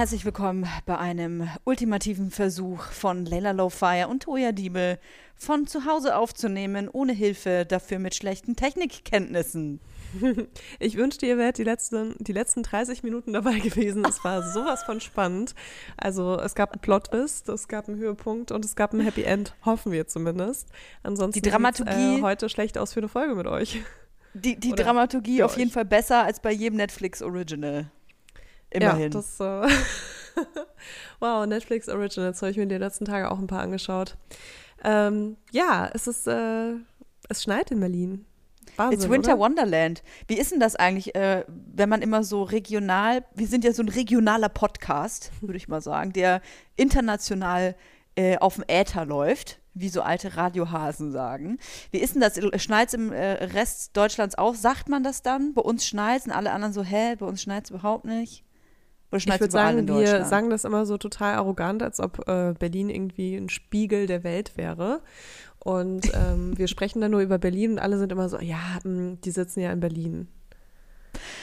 Herzlich willkommen bei einem ultimativen Versuch von Leila Lowfire und Toya Diebel von zu Hause aufzunehmen, ohne Hilfe, dafür mit schlechten Technikkenntnissen. Ich wünschte, ihr wärt die letzten, die letzten 30 Minuten dabei gewesen. Es war sowas von spannend. Also es gab einen Plot-Twist, es gab einen Höhepunkt und es gab ein Happy End, hoffen wir zumindest. Ansonsten die Dramaturgie äh, heute schlecht aus für eine Folge mit euch. Die, die Dramaturgie auf jeden Fall besser als bei jedem Netflix Original. Immerhin. Ja, das, äh wow, Netflix Originals habe ich mir die letzten Tage auch ein paar angeschaut. Ähm, ja, es ist, äh, es schneit in Berlin. Wahnsinn, It's Winter oder? Wonderland. Wie ist denn das eigentlich, äh, wenn man immer so regional, wir sind ja so ein regionaler Podcast, würde ich mal sagen, der international äh, auf dem Äther läuft, wie so alte Radiohasen sagen. Wie ist denn das? Schneit es im äh, Rest Deutschlands auch? Sagt man das dann? Bei uns schneit und alle anderen so, hä, bei uns schneit es überhaupt nicht? Oder ich würde sagen, wir sagen das immer so total arrogant, als ob äh, Berlin irgendwie ein Spiegel der Welt wäre. Und ähm, wir sprechen dann nur über Berlin und alle sind immer so, ja, mh, hm, die sitzen ja in Berlin.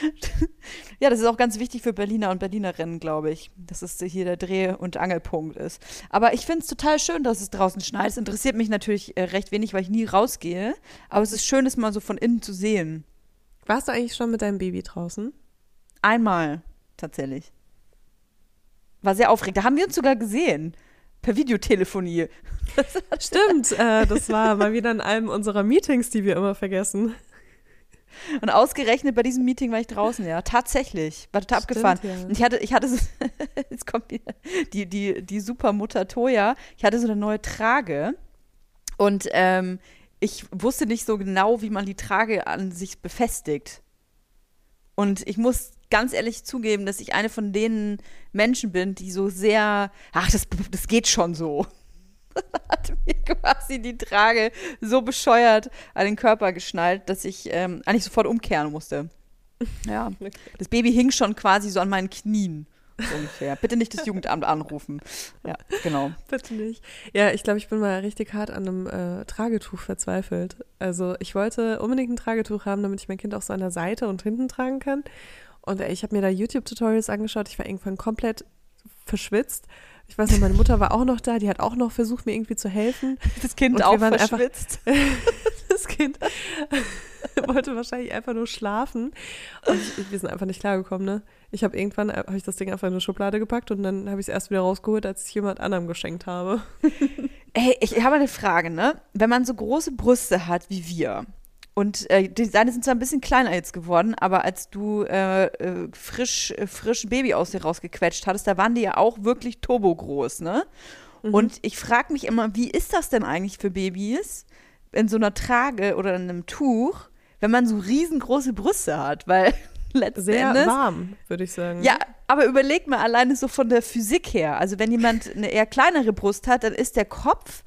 ja, das ist auch ganz wichtig für Berliner und Berlinerinnen, glaube ich, dass es hier der Dreh- und Angelpunkt ist. Aber ich finde es total schön, dass es draußen schneit. Es interessiert mich natürlich äh, recht wenig, weil ich nie rausgehe. Aber es ist schön, es mal so von innen zu sehen. Warst du eigentlich schon mit deinem Baby draußen? Einmal, tatsächlich. War sehr aufregend. Da haben wir uns sogar gesehen. Per Videotelefonie. Stimmt, äh, das war mal wieder in einem unserer Meetings, die wir immer vergessen. Und ausgerechnet bei diesem Meeting war ich draußen, ja. Tatsächlich. War total abgefahren. Ja. Und ich hatte, ich hatte so, jetzt kommt die, die, die Supermutter Toya. Ich hatte so eine neue Trage. Und ähm, ich wusste nicht so genau, wie man die Trage an sich befestigt. Und ich muss ganz ehrlich zugeben, dass ich eine von den Menschen bin, die so sehr, ach, das, das geht schon so. hat mir quasi die Trage so bescheuert an den Körper geschnallt, dass ich ähm, eigentlich sofort umkehren musste. Ja, das Baby hing schon quasi so an meinen Knien. So ungefähr. Bitte nicht das Jugendamt anrufen. Ja, genau. Bitte nicht. Ja, ich glaube, ich bin mal richtig hart an einem äh, Tragetuch verzweifelt. Also ich wollte unbedingt ein Tragetuch haben, damit ich mein Kind auch so an der Seite und hinten tragen kann. Und ey, ich habe mir da YouTube-Tutorials angeschaut. Ich war irgendwann komplett verschwitzt. Ich weiß noch, meine Mutter war auch noch da, die hat auch noch versucht, mir irgendwie zu helfen. Das Kind und auch verschwitzt. Einfach, das Kind wollte wahrscheinlich einfach nur schlafen. Und ich, wir sind einfach nicht klargekommen, ne? Ich habe irgendwann, habe ich das Ding einfach in eine Schublade gepackt und dann habe ich es erst wieder rausgeholt, als ich jemand anderem geschenkt habe. Ey, ich habe eine Frage, ne? Wenn man so große Brüste hat wie wir, und äh, die seine sind zwar ein bisschen kleiner jetzt geworden, aber als du äh, äh, frisch, äh, frisch Baby aus dir rausgequetscht hattest, da waren die ja auch wirklich turbogroß, ne? Mhm. Und ich frage mich immer, wie ist das denn eigentlich für Babys in so einer Trage oder in einem Tuch, wenn man so riesengroße Brüste hat? Weil letzten Sehr Endes, warm, würde ich sagen. Ja, aber überleg mal alleine so von der Physik her. Also wenn jemand eine eher kleinere Brust hat, dann ist der Kopf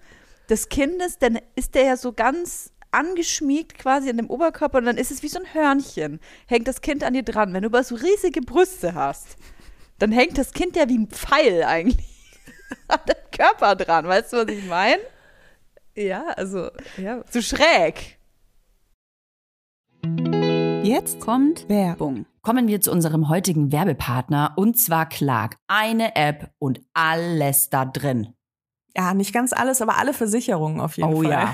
des Kindes, dann ist der ja so ganz angeschmiegt quasi an dem Oberkörper und dann ist es wie so ein Hörnchen. Hängt das Kind an dir dran. Wenn du aber so riesige Brüste hast, dann hängt das Kind ja wie ein Pfeil eigentlich an dem Körper dran. Weißt du, was ich meine? Ja, also, ja. So schräg. Jetzt kommt Werbung. Kommen wir zu unserem heutigen Werbepartner und zwar Clark. Eine App und alles da drin. Ja, nicht ganz alles, aber alle Versicherungen auf jeden oh, Fall. Oh ja.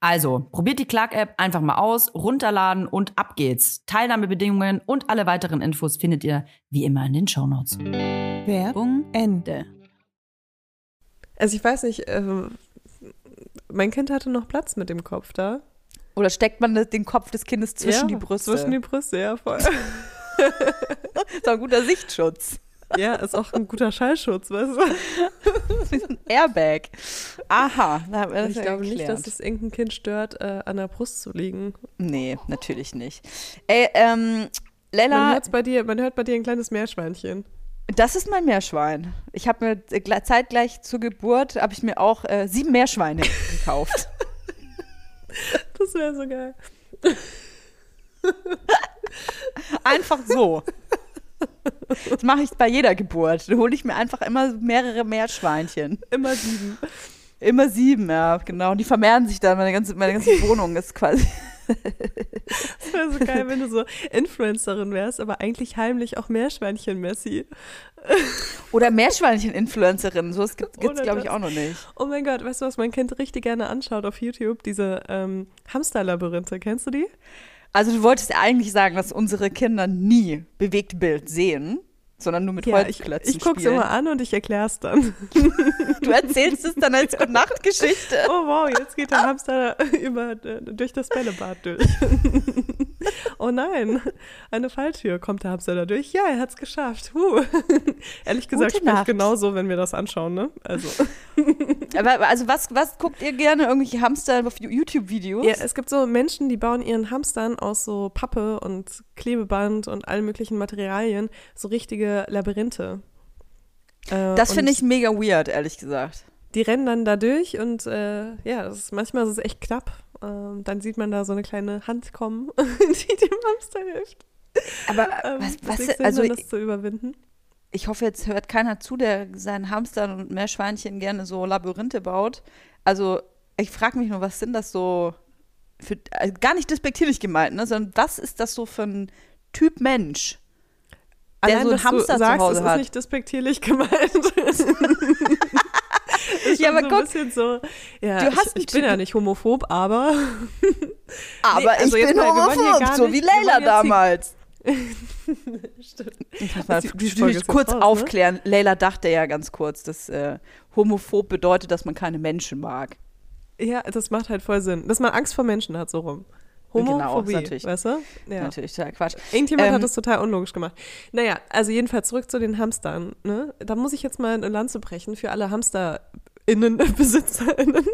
Also, probiert die Clark-App einfach mal aus, runterladen und ab geht's. Teilnahmebedingungen und alle weiteren Infos findet ihr wie immer in den Shownotes. Werbung Ende. Also ich weiß nicht, äh, mein Kind hatte noch Platz mit dem Kopf da. Oder steckt man den Kopf des Kindes zwischen ja, die Brüste? Zwischen die Brüste, ja, voll. das ist ein guter Sichtschutz. Ja, ist auch ein guter Schallschutz, weißt du? Wie so ein Airbag. Aha. ich ja glaube nicht, dass es irgendein Kind stört, äh, an der Brust zu liegen. Nee, natürlich nicht. Ey, ähm, Lella. Man, bei dir, man hört bei dir ein kleines Meerschweinchen. Das ist mein Meerschwein. Ich habe mir äh, zeitgleich zur Geburt habe ich mir auch äh, sieben Meerschweine gekauft. Das wäre so geil. Einfach so. Das mache ich bei jeder Geburt. Da hole ich mir einfach immer mehrere Meerschweinchen. Immer sieben. Immer sieben, ja, genau. Und die vermehren sich dann. Meine ganze, meine ganze Wohnung ist quasi. Das wäre so geil, wenn du so Influencerin wärst, aber eigentlich heimlich auch Meerschweinchen-Messi. Oder Meerschweinchen-Influencerin. So gibt es, glaube ich, auch noch nicht. Oh mein Gott, weißt du, was mein Kind richtig gerne anschaut auf YouTube? Diese ähm, Hamsterlabyrinthe. Kennst du die? Also du wolltest eigentlich sagen, dass unsere Kinder nie Bewegtbild sehen, sondern nur mit ja, Holzklötzen Ich, ich gucke es immer an und ich erkläre es dann. du erzählst es dann als Gute-Nacht-Geschichte. Oh wow, jetzt geht der Hamster über, durch das Bällebad durch. oh nein, eine Falltür. Kommt der Hamster da durch? Ja, er hat es geschafft. Huh. Ehrlich gesagt, Gute spricht genauso, wenn wir das anschauen, ne? Also. Aber also was, was guckt ihr gerne? Irgendwelche Hamster auf YouTube-Videos? Ja, es gibt so Menschen, die bauen ihren Hamstern aus so Pappe und Klebeband und allen möglichen Materialien so richtige Labyrinthe. Äh, das finde ich mega weird, ehrlich gesagt. Die rennen dann da durch und äh, ja, ist, manchmal ist es echt knapp. Ähm, dann sieht man da so eine kleine Hand kommen, die dem Hamster hilft. Aber ähm, was, was also das zu überwinden? Ich hoffe, jetzt hört keiner zu, der seinen Hamstern und Meerschweinchen gerne so Labyrinthe baut. Also ich frage mich nur, was sind das so für, also gar nicht despektierlich gemeint, ne, sondern was ist das so für ein Typ Mensch? Der Allein, so einen Hamster du sagst, zu Hause es ist nicht despektierlich gemeint. ja, aber so guck, so, ja, du hast ich, ich bin ja nicht homophob, aber. aber nee, also ich bin homophob, so wie Leila damals. Stimmt. Ich muss kurz raus, aufklären. Ne? Leila dachte ja ganz kurz, dass äh, homophob bedeutet, dass man keine Menschen mag. Ja, das macht halt voll Sinn. Dass man Angst vor Menschen hat, so rum. Homophobie, genau, natürlich. weißt du? Ja. Natürlich, total Quatsch. Irgendjemand ähm, hat das total unlogisch gemacht. Naja, also jedenfalls zurück zu den Hamstern. Ne? Da muss ich jetzt mal eine Lanze brechen für alle HamsterInnen, BesitzerInnen.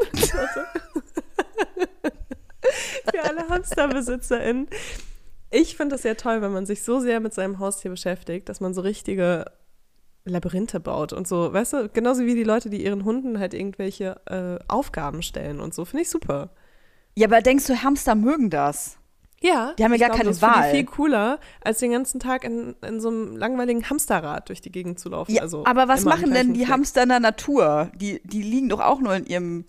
für alle HamsterbesitzerInnen. Ich finde das sehr toll, wenn man sich so sehr mit seinem Haustier beschäftigt, dass man so richtige Labyrinthe baut und so, weißt du, genauso wie die Leute, die ihren Hunden halt irgendwelche äh, Aufgaben stellen und so, finde ich super. Ja, aber denkst du, Hamster mögen das? Ja. Die haben ja gar glaub, keine das Wahl. viel cooler, als den ganzen Tag in, in so einem langweiligen Hamsterrad durch die Gegend zu laufen. Ja, also aber was machen denn die Fleck. Hamster in der Natur? Die, die liegen doch auch nur in ihrem.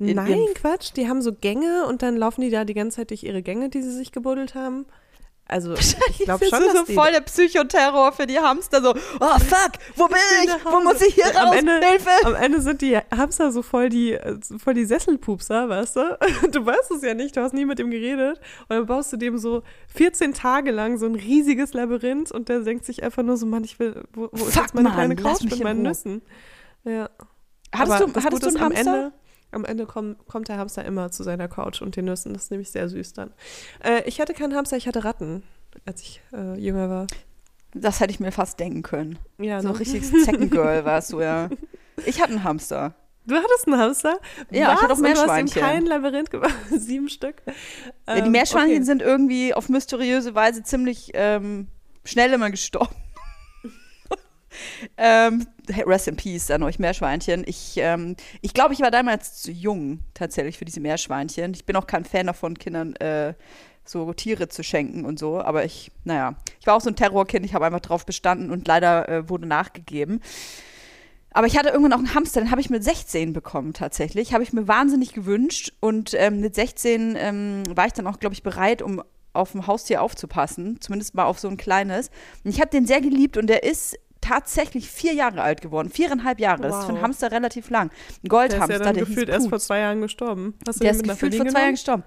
In Nein, ihrem Quatsch. Die haben so Gänge und dann laufen die da die ganze Zeit durch ihre Gänge, die sie sich gebuddelt haben. Also ich glaube schon, das ist so voll der Psychoterror für die Hamster. So, oh fuck, wo bin ich? Wo muss ich hier raus? Am Ende, Hilfe! Am Ende sind die Hamster so voll die, voll die Sesselpupser, weißt du? Du weißt es ja nicht, du hast nie mit dem geredet. Und dann baust du dem so 14 Tage lang so ein riesiges Labyrinth und der denkt sich einfach nur so, Mann, ich will, wo, wo ist jetzt meine Mann, kleine Couch mit meinen Nüssen? Ja. Hattest du, hattest du einen Hamster? Am Ende, am Ende komm, kommt der Hamster immer zu seiner Couch und den Nüssen. Das ist nämlich sehr süß dann. Äh, ich hatte keinen Hamster, ich hatte Ratten. als ich äh, jünger war. Das hätte ich mir fast denken können. Ja, So ne? richtiges Zeckengirl warst du, ja. Ich hatte einen Hamster. Du hattest einen Hamster? Ja, ich Was? hatte auch Und Du hast Meerschweinchen. kein Labyrinth gemacht. Sieben Stück. ja, die Ähm, Meerschweinchen okay. sind irgendwie auf mysteriöse Weise ziemlich ähm, schnell immer gestorben. Ähm, rest in peace an euch Meerschweinchen. Ich ähm, ich glaube, ich war damals zu jung tatsächlich für diese Meerschweinchen. Ich bin auch kein Fan davon, Kindern äh, so Tiere zu schenken und so. Aber ich, naja, ich war auch so ein Terrorkind. Ich habe einfach drauf bestanden und leider äh, wurde nachgegeben. Aber ich hatte irgendwann auch einen Hamster, den habe ich mit 16 bekommen tatsächlich. Habe ich mir wahnsinnig gewünscht. Und ähm, mit 16 ähm, war ich dann auch, glaube ich, bereit, um auf ein Haustier aufzupassen. Zumindest mal auf so ein kleines. Und ich habe den sehr geliebt und der ist tatsächlich vier Jahre alt geworden. Viereinhalb Jahre. Das ist für einen Wow. Hamster relativ lang. Ein Der ist Goldhamster, ja dann der gefühlt erst vor zwei Jahren gestorben. Hast du Der ist gefühlt vor zwei Jahren gestorben.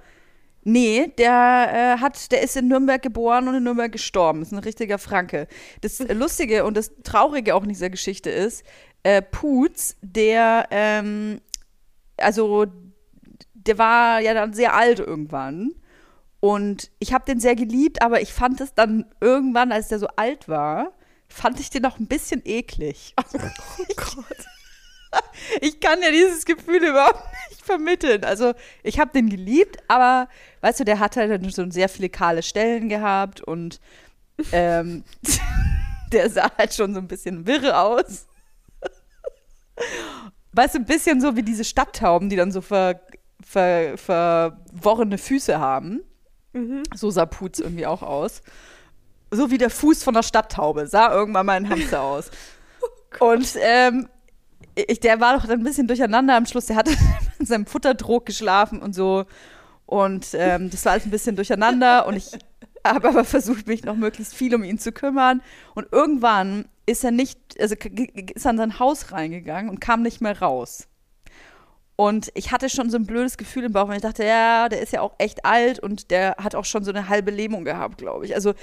Nee, der äh, hat, der ist in Nürnberg geboren und in Nürnberg gestorben. Ist ein richtiger Franke. Das Lustige und das Traurige auch in dieser Geschichte ist, äh, Putz, der, ähm, also, der war ja dann sehr alt irgendwann. Und ich habe den sehr geliebt, aber ich fand es dann irgendwann, als der so alt war, fand ich den auch ein bisschen eklig. Oh Gott. Ich kann ja dieses Gefühl überhaupt nicht vermitteln. Also, ich habe den geliebt, aber weißt du, der hat halt dann so sehr viele kahle Stellen gehabt und ähm, der sah halt schon so ein bisschen wirre aus. Weißt du, ein bisschen so wie diese Stadttauben, die dann so ver, ver, verworrene Füße haben. So sah Putz irgendwie auch aus. So wie der Fuß von der Stadttaube sah irgendwann mal ein Hamster aus. Und ähm, ich, der war doch dann ein bisschen durcheinander am Schluss. Der hatte in seinem Futterdruck geschlafen und so. Und ähm, das war alles ein bisschen durcheinander. Und ich habe aber versucht, mich noch möglichst viel um ihn zu kümmern. Und irgendwann ist er nicht, also ist er in sein Haus reingegangen und kam nicht mehr raus. Und ich hatte schon so ein blödes Gefühl im Bauch, weil ich dachte, ja, der ist ja auch echt alt und der hat auch schon so eine halbe Lähmung gehabt, glaube ich. Also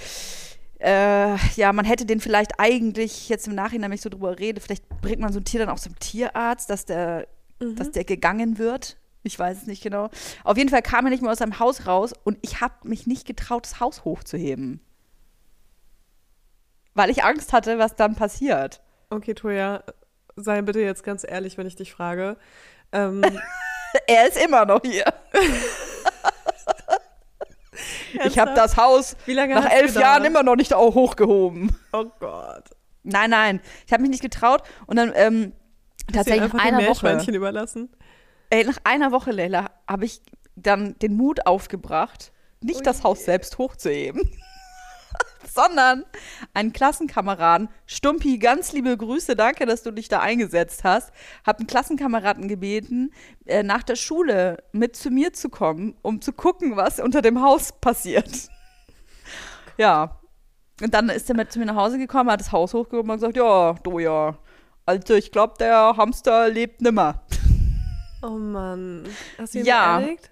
äh, ja, man hätte den vielleicht eigentlich jetzt im Nachhinein, wenn ich so drüber rede, vielleicht bringt man so ein Tier dann auch zum Tierarzt, dass der, dass der gegangen wird. Ich weiß es nicht genau. Auf jeden Fall kam er nicht mehr aus seinem Haus raus und ich habe mich nicht getraut, das Haus hochzuheben. Weil ich Angst hatte, was dann passiert. Okay, Toja, sei bitte jetzt ganz ehrlich, wenn ich dich frage. Ähm, Er ist immer noch hier. Ich habe das Haus nach elf? Jahren immer noch nicht auch hochgehoben. Oh Gott. Nein, nein, ich habe mich nicht getraut und dann ähm, tatsächlich nach einer Woche. Überlassen? Ey, nach einer Woche, Leila, habe ich dann den Mut aufgebracht, nicht das Haus selbst hochzuheben, sondern einen Klassenkameraden, Stumpi, ganz liebe Grüße, danke, dass du dich da eingesetzt hast, habe einen Klassenkameraden gebeten, äh, nach der Schule mit zu mir zu kommen, um zu gucken, was unter dem Haus passiert. ja. Und dann ist er mit zu mir nach Hause gekommen, hat das Haus hochgehoben und gesagt, ja, du ja, also ich glaube, der Hamster lebt nimmer. Oh Mann. Hast du ihn Ja. beerdigt?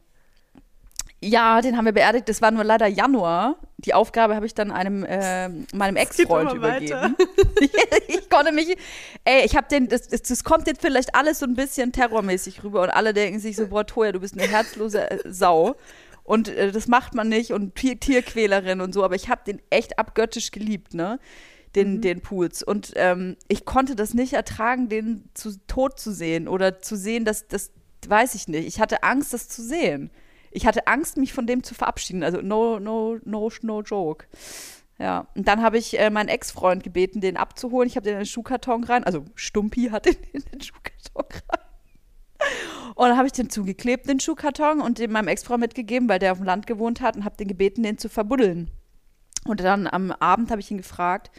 Ja, den haben wir beerdigt. Das war nur leider Januar. Die Aufgabe habe ich dann einem ähm, meinem Ex-Freund übergeben. ich konnte mich, ey, ich habe den, das, das, das kommt jetzt vielleicht alles so ein bisschen terrormäßig rüber und alle denken sich so, boah, Toja, du bist eine herzlose äh, Sau. Und äh, das macht man nicht und Tier Tierquälerin und so, aber ich habe den echt abgöttisch geliebt, ne? Den, den Pools. Und ähm, ich konnte das nicht ertragen, den zu tot zu sehen oder zu sehen, dass das weiß ich nicht. Ich hatte Angst, das zu sehen. Ich hatte Angst, mich von dem zu verabschieden. Also no, no, no, no joke. Ja, und dann habe ich äh, meinen Ex-Freund gebeten, den abzuholen. Ich habe den in den Schuhkarton rein, also Stumpi hat den in den Schuhkarton rein. Und dann habe ich den zugeklebt, den Schuhkarton, und den meinem Ex-Freund mitgegeben, weil der auf dem Land gewohnt hat, und habe den gebeten, den zu verbuddeln. Und dann am Abend habe ich ihn gefragt,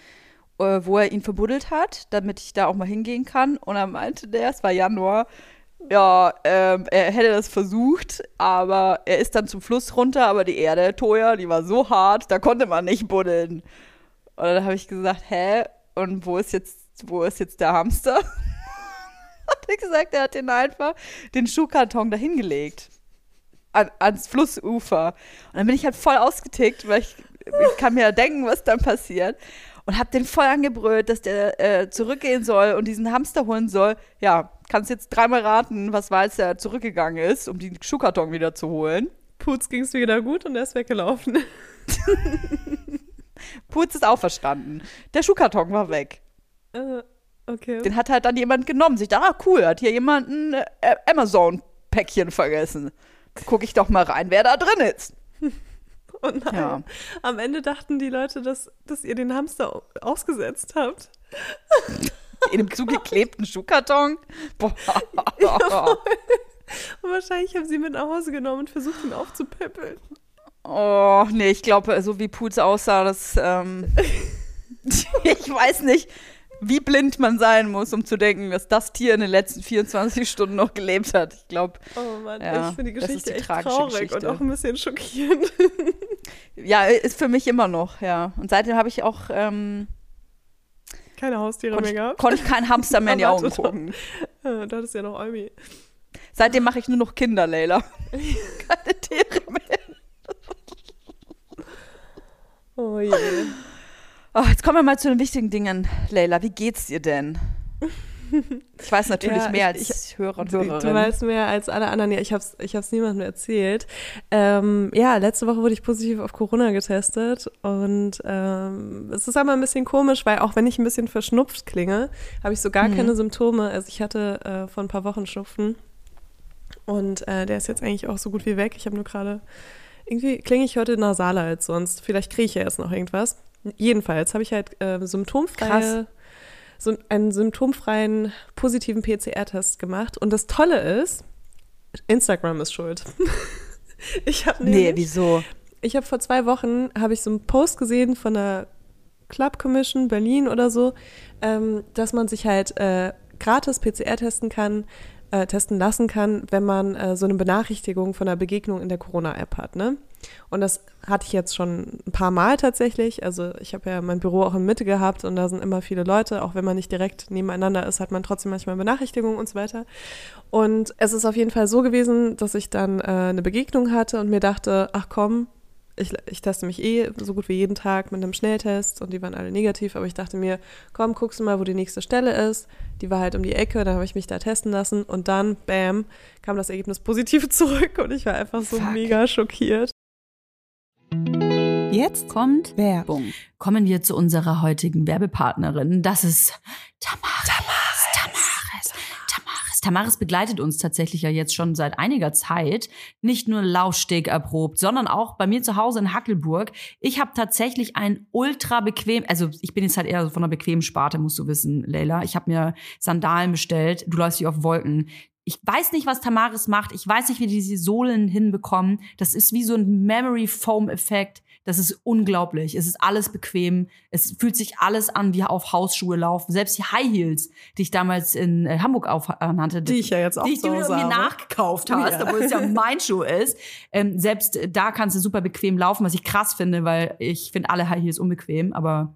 äh, wo er ihn verbuddelt hat, damit ich da auch mal hingehen kann. Und er meinte der, es war Januar, ja, ähm, er hätte das versucht, aber er ist dann zum Fluss runter, aber die Erde, Toja, die war so hart, da konnte man nicht buddeln. Und dann habe ich gesagt, hä? Und wo ist jetzt, wo ist jetzt der Hamster? hat er gesagt, er hat den einfach den Schuhkarton dahin gelegt. An, ans Flussufer. Und dann bin ich halt voll ausgetickt, weil ich, ich kann mir ja denken, was dann passiert. Und hab den voll angebrüllt, dass der äh, zurückgehen soll und diesen Hamster holen soll. Ja, kannst jetzt dreimal raten, was war, als er zurückgegangen ist, um den Schuhkarton wieder zu holen. Putz ging es wieder gut und er ist weggelaufen. Putz ist auferstanden. Der Schuhkarton war weg. Äh, okay. Den hat halt dann jemand genommen. Sich dachte, ah, cool, hat hier jemand ein äh, Amazon-Päckchen vergessen. Guck ich doch mal rein, wer da drin ist. Oh nein. Ja. Am Ende dachten die Leute, dass, dass ihr den Hamster ausgesetzt habt. In einem zugeklebten Schuhkarton. Boah. Und wahrscheinlich haben sie ihn mit nach Hause genommen und versucht, ihn aufzupäppeln. Oh, nee, ich glaube, so wie Pools aussah, das, ähm, ich weiß nicht, wie blind man sein muss, um zu denken, dass das Tier in den letzten 24 Stunden noch gelebt hat. Ich glaube, Oh Mann, Ja, ich finde die das ist Geschichte die echt traurig Geschichte. und auch ein bisschen schockierend. ja, ist für mich immer noch, ja. Und seitdem habe ich auch, ähm, Keine Haustiere konnte mehr ich, gehabt. konnt ich keinen Hamster mehr in die Augen gucken. Äh, Da hattest ja noch Eumi. Seitdem mache ich nur noch Kinder, Leila. Keine Tiere mehr. Oh je. Oh, jetzt kommen wir mal zu den wichtigen Dingen, Leila. Wie geht's dir denn? Ich weiß natürlich Ja, mehr ich- als Hörer und Hörerinnen. du weißt mehr als alle anderen. Ja, ich habe es ich hab's niemandem erzählt. Ähm, ja, letzte Woche wurde ich positiv auf Corona getestet und ähm, es ist aber ein bisschen komisch, weil auch wenn ich ein bisschen verschnupft klinge, habe ich so gar Mhm. keine Symptome. Also ich hatte äh, vor ein paar Wochen Schnupfen und äh, der ist jetzt eigentlich auch so gut wie weg. Ich habe nur gerade, irgendwie klinge ich heute nasaler als sonst. Vielleicht kriege ich ja jetzt noch irgendwas. Jedenfalls habe ich halt äh, symptomfreie so einen symptomfreien positiven PCR-Test gemacht. Und das Tolle ist, Instagram ist schuld. ich habe nee, wieso? ich habe vor zwei Wochen habe ich so einen Post gesehen von der Club Commission Berlin oder so, ähm, dass man sich halt äh, gratis PCR testen kann, äh, testen lassen kann, wenn man äh, so eine Benachrichtigung von einer Begegnung in der Corona-App hat, ne? Und das hatte ich jetzt schon ein paar Mal tatsächlich. Also ich habe ja mein Büro auch in Mitte gehabt und da sind immer viele Leute. Auch wenn man nicht direkt nebeneinander ist, hat man trotzdem manchmal Benachrichtigungen und so weiter. Und es ist auf jeden Fall so gewesen, dass ich dann äh, eine Begegnung hatte und mir dachte, ach komm, ich, ich teste mich eh so gut wie jeden Tag mit einem Schnelltest und die waren alle negativ, aber ich dachte mir, komm, guckst du mal, wo die nächste Stelle ist. Die war halt um die Ecke, dann habe ich mich da testen lassen und dann, bam, kam das Ergebnis positiv zurück und ich war einfach so Fuck. mega schockiert. Jetzt kommt Werbung. kommen wir zu unserer heutigen Werbepartnerin. Das ist Tamaris. Tamaris. Tamaris. Tamaris. Tamaris begleitet uns tatsächlich ja jetzt schon seit einiger Zeit. Nicht nur Laufsteg erprobt, sondern auch bei mir zu Hause in Hackelburg. Ich habe tatsächlich ein ultra bequem, also ich bin jetzt halt eher so von einer bequemen Sparte, musst du wissen, Leila. Ich habe mir Sandalen bestellt. Du läufst wie auf Wolken. Ich weiß nicht, was Tamaris macht. Ich weiß nicht, wie die diese Sohlen hinbekommen. Das ist wie so ein Memory Foam Effekt. Das ist unglaublich. Es ist alles bequem. Es fühlt sich alles an wie auf Hausschuhe laufen. Selbst die High Heels, die ich damals in äh, Hamburg aufnannte, Die ich ja jetzt auch die zu dir Hause mir nachgekauft hast, Ja. obwohl es ja mein Schuh ist. Ähm, selbst da kannst du super bequem laufen, was ich krass finde, weil ich finde alle High Heels unbequem. Aber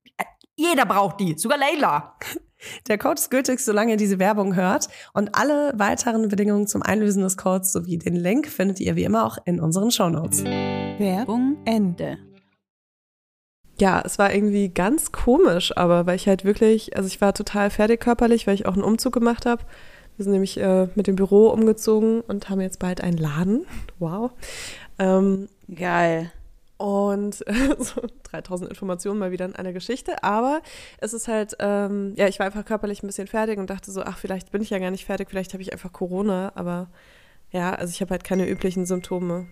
jeder braucht die, sogar Leila. Der Code ist gültig, solange ihr diese Werbung hört. Und alle weiteren Bedingungen zum Einlösen des Codes sowie den Link findet ihr wie immer auch in unseren Shownotes. Werbung Ende. Ja, es war irgendwie ganz komisch, aber weil ich halt wirklich, also ich war total fertig körperlich, weil ich auch einen Umzug gemacht habe. Wir sind nämlich äh, mit dem Büro umgezogen und haben jetzt bald einen Laden. Wow. Ähm, Geil. Und so 3000 Informationen mal wieder in einer Geschichte. Aber es ist halt, ähm, ja, ich war einfach körperlich ein bisschen fertig und dachte so, ach, vielleicht bin ich ja gar nicht fertig, vielleicht habe ich einfach Corona. Aber ja, also ich habe halt keine üblichen Symptome.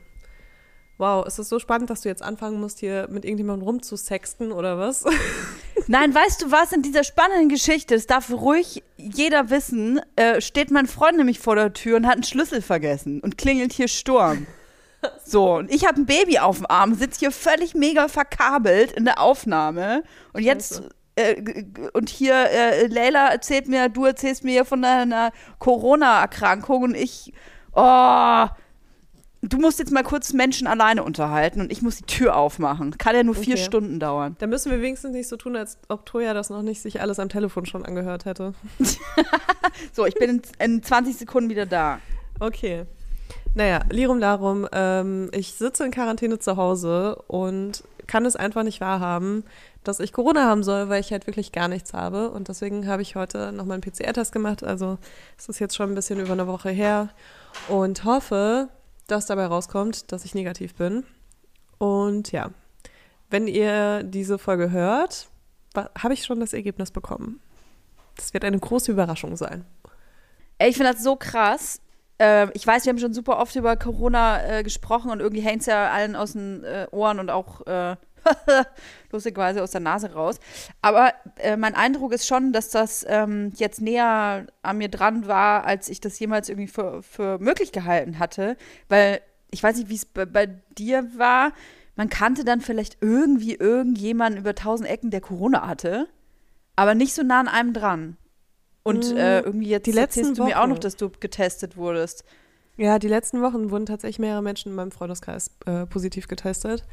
Wow, ist es so spannend, dass du jetzt anfangen musst, hier mit irgendjemandem rumzusexten oder was? Nein, weißt du was, in dieser spannenden Geschichte, das darf ruhig jeder wissen, äh, steht mein Freund nämlich vor der Tür und hat einen Schlüssel vergessen und klingelt hier Sturm. So, und ich habe ein Baby auf dem Arm, sitze hier völlig mega verkabelt in der Aufnahme. Und jetzt, äh, und hier, äh, Leila erzählt mir, du erzählst mir von deiner Corona-Erkrankung und ich, oh, du musst jetzt mal kurz Menschen alleine unterhalten und ich muss die Tür aufmachen. Kann ja nur vier okay. Stunden dauern. Da müssen wir wenigstens nicht so tun, als ob Toja das noch nicht sich alles am Telefon schon angehört hätte. so, ich bin in, in 20 Sekunden wieder da. Okay. Naja, Lirum Larum, ähm, ich sitze in Quarantäne zu Hause und kann es einfach nicht wahrhaben, dass ich Corona haben soll, weil ich halt wirklich gar nichts habe. Und deswegen habe ich heute nochmal einen PCR-Test gemacht. Also es ist jetzt schon ein bisschen über eine Woche her und hoffe, dass dabei rauskommt, dass ich negativ bin. Und ja, wenn ihr diese Folge hört, habe ich schon das Ergebnis bekommen. Das wird eine große Überraschung sein. Ich finde das so krass äh, ich weiß, wir haben schon super oft über Corona äh, gesprochen und irgendwie hängt es ja allen aus den äh, Ohren und auch äh, lustigerweise aus der Nase raus. Aber äh, mein Eindruck ist schon, dass das ähm, jetzt näher an mir dran war, als ich das jemals irgendwie für, für möglich gehalten hatte. Weil ich weiß nicht, wie es bei, bei dir war. Man kannte dann vielleicht irgendwie irgendjemanden über tausend Ecken, der Corona hatte, aber nicht so nah an einem dran. Und äh, irgendwie jetzt die letzten du mir auch noch, dass du getestet wurdest. Ja, die letzten Wochen wurden tatsächlich mehrere Menschen in meinem Freundeskreis äh, positiv getestet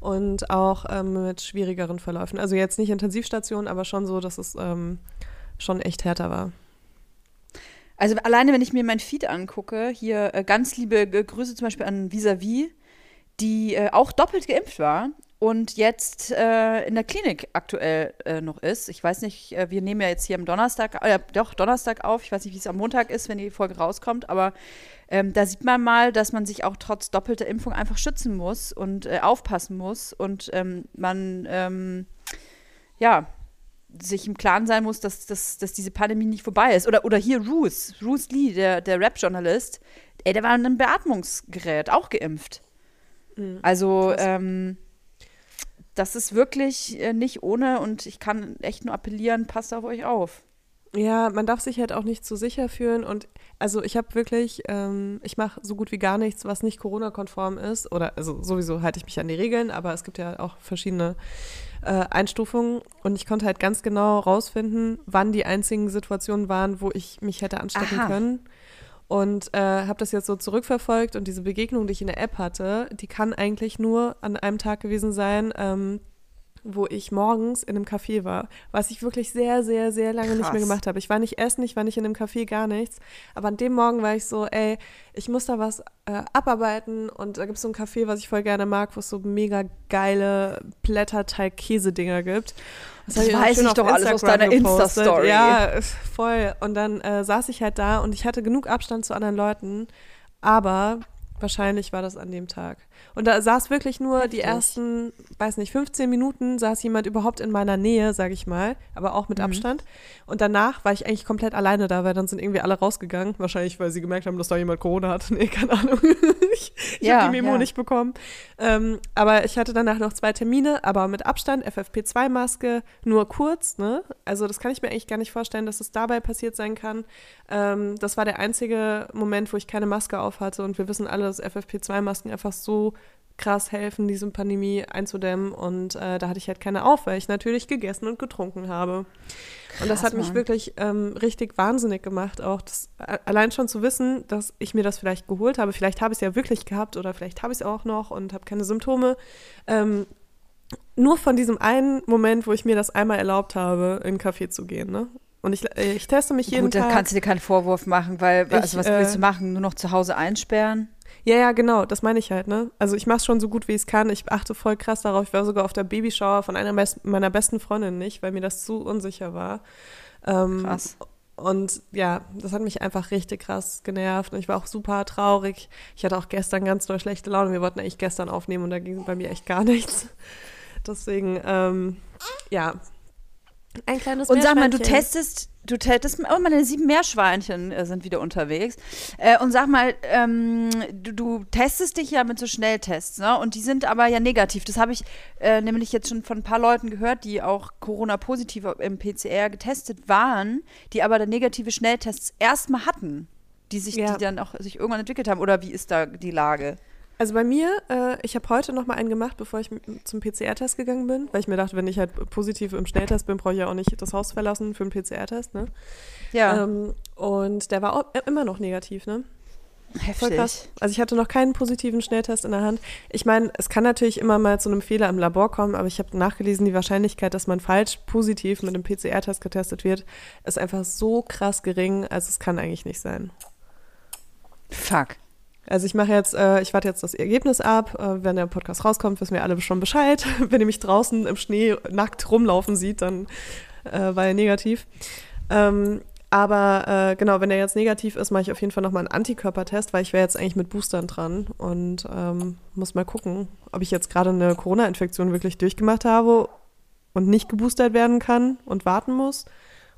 und auch ähm, mit schwierigeren Verläufen. Also jetzt nicht Intensivstation, aber schon so, dass es ähm, schon echt härter war. Also alleine, wenn ich mir mein Feed angucke, hier äh, ganz liebe Grüße zum Beispiel an Visavi, die äh, auch doppelt geimpft war und jetzt äh, in der Klinik aktuell äh, noch ist. Ich weiß nicht, äh, wir nehmen ja jetzt hier am Donnerstag, äh, doch Donnerstag auf. Ich weiß nicht, wie es am Montag ist, wenn die Folge rauskommt, aber ähm, da sieht man mal, dass man sich auch trotz doppelter Impfung einfach schützen muss und äh, aufpassen muss und ähm, man ähm, ja sich im Klaren sein muss, dass, dass, dass diese Pandemie nicht vorbei ist. Oder, oder hier Ruth, Ruth Lee, der, der Rap-Journalist, ey, der war in einem Beatmungsgerät, auch geimpft. Mhm, also, ähm, das ist wirklich äh, nicht ohne und ich kann echt nur appellieren, passt auf euch auf. Ja, man darf sich halt auch nicht zu sicher fühlen und also ich habe wirklich, ähm, ich mache so gut wie gar nichts, was nicht Corona-konform ist oder also sowieso halte ich mich an die Regeln, aber es gibt ja auch verschiedene äh, Einstufungen und ich konnte halt ganz genau rausfinden, wann die einzigen Situationen waren, wo ich mich hätte anstecken Aha. können und äh, habe das jetzt so zurückverfolgt und diese Begegnung, die ich in der App hatte, die kann eigentlich nur an einem Tag gewesen sein, ähm, wo ich morgens in einem Café war, was ich wirklich sehr, sehr, sehr lange Krass. nicht mehr gemacht habe. Ich war nicht essen, ich war nicht in einem Café, gar nichts. Aber an dem Morgen war ich so, ey, ich muss da was äh, abarbeiten und da gibt es so ein Café, was ich voll gerne mag, wo es so mega geile Blätterteig-Käse-Dinger gibt. Das, das weiß ich doch alles aus deiner Insta-Story. Ja, voll. Und dann äh, saß ich halt da und ich hatte genug Abstand zu anderen Leuten, aber wahrscheinlich war das an dem Tag. Und da saß wirklich nur Heftig. die ersten, weiß nicht, 15 Minuten saß jemand überhaupt in meiner Nähe, sage ich mal, aber auch mit mhm. Abstand. Und danach war ich eigentlich komplett alleine da, weil dann sind irgendwie alle rausgegangen. Wahrscheinlich, weil sie gemerkt haben, dass da jemand Corona hat. Nee, keine Ahnung. ich ja, habe die Memo ja. nicht bekommen. Ähm, aber ich hatte danach noch zwei Termine, aber mit Abstand, FFP2-Maske, nur kurz. Ne? Also das kann ich mir eigentlich gar nicht vorstellen, dass es dabei passiert sein kann. Ähm, das war der einzige Moment, wo ich keine Maske auf hatte. Und wir wissen alle, dass FFP2-Masken einfach so krass helfen, diese Pandemie einzudämmen. Und äh, da hatte ich halt keine auf, weil ich natürlich gegessen und getrunken habe. Krass, und das hat mich Mann. wirklich ähm, richtig wahnsinnig gemacht, auch das, allein schon zu wissen, dass ich mir das vielleicht geholt habe. Vielleicht habe ich es ja wirklich gehabt oder vielleicht habe ich es auch noch und habe keine Symptome. Ähm, nur von diesem einen Moment, wo ich mir das einmal erlaubt habe, in einen Café zu gehen. Ne? Und ich, äh, ich teste mich jeden Gut, Tag. Gut, da kannst du dir keinen Vorwurf machen, weil ich, also was äh, willst du machen? Nur noch zu Hause einsperren? Ja, ja, genau, das meine ich halt, ne? Also ich mache es schon so gut, wie ich es kann. Ich achte voll krass darauf. Ich war sogar auf der Babyshower von einer meiner besten Freundinnen nicht, weil mir das zu unsicher war. Ähm, krass. Und ja, das hat mich einfach richtig krass genervt. Und ich war auch super traurig. Ich hatte auch gestern ganz doll schlechte Laune. Wir wollten eigentlich gestern aufnehmen und da ging bei mir echt gar nichts. Deswegen, ähm, ja, ein kleines Und sag mal, du testest, du testest, oh, meine sieben Meerschweinchen äh, sind wieder unterwegs. Äh, und sag mal, ähm, du, du, testest dich ja mit so Schnelltests, ne? Und die sind aber ja negativ. Das habe ich äh, nämlich jetzt schon von ein paar Leuten gehört, die auch Corona-positiv im PCR getestet waren, die aber dann negative Schnelltests erstmal hatten, die sich, ja. die dann auch sich irgendwann entwickelt haben. Oder wie ist da die Lage? Also bei mir, äh, ich habe heute noch mal einen gemacht, bevor ich zum PCR-Test gegangen bin, weil ich mir dachte, wenn ich halt positiv im Schnelltest bin, brauche ich ja auch nicht das Haus verlassen für einen PCR-Test, ne? Ja. Ähm, und der war auch immer noch negativ, ne? Heftig. Also ich hatte noch keinen positiven Schnelltest in der Hand. Ich meine, es kann natürlich immer mal zu einem Fehler im Labor kommen, aber ich habe nachgelesen, die Wahrscheinlichkeit, dass man falsch positiv mit einem PCR-Test getestet wird, ist einfach so krass gering, also es kann eigentlich nicht sein. Fuck. Also ich mache jetzt, äh, ich warte jetzt das Ergebnis ab. Äh, wenn der Podcast rauskommt, wissen wir alle schon Bescheid. wenn ihr mich draußen im Schnee nackt rumlaufen sieht, dann äh, war er negativ. Ähm, aber äh, genau, wenn er jetzt negativ ist, mache ich auf jeden Fall nochmal einen Antikörpertest, weil ich wäre jetzt eigentlich mit Boostern dran und ähm, muss mal gucken, ob ich jetzt gerade eine Corona-Infektion wirklich durchgemacht habe und nicht geboostert werden kann und warten muss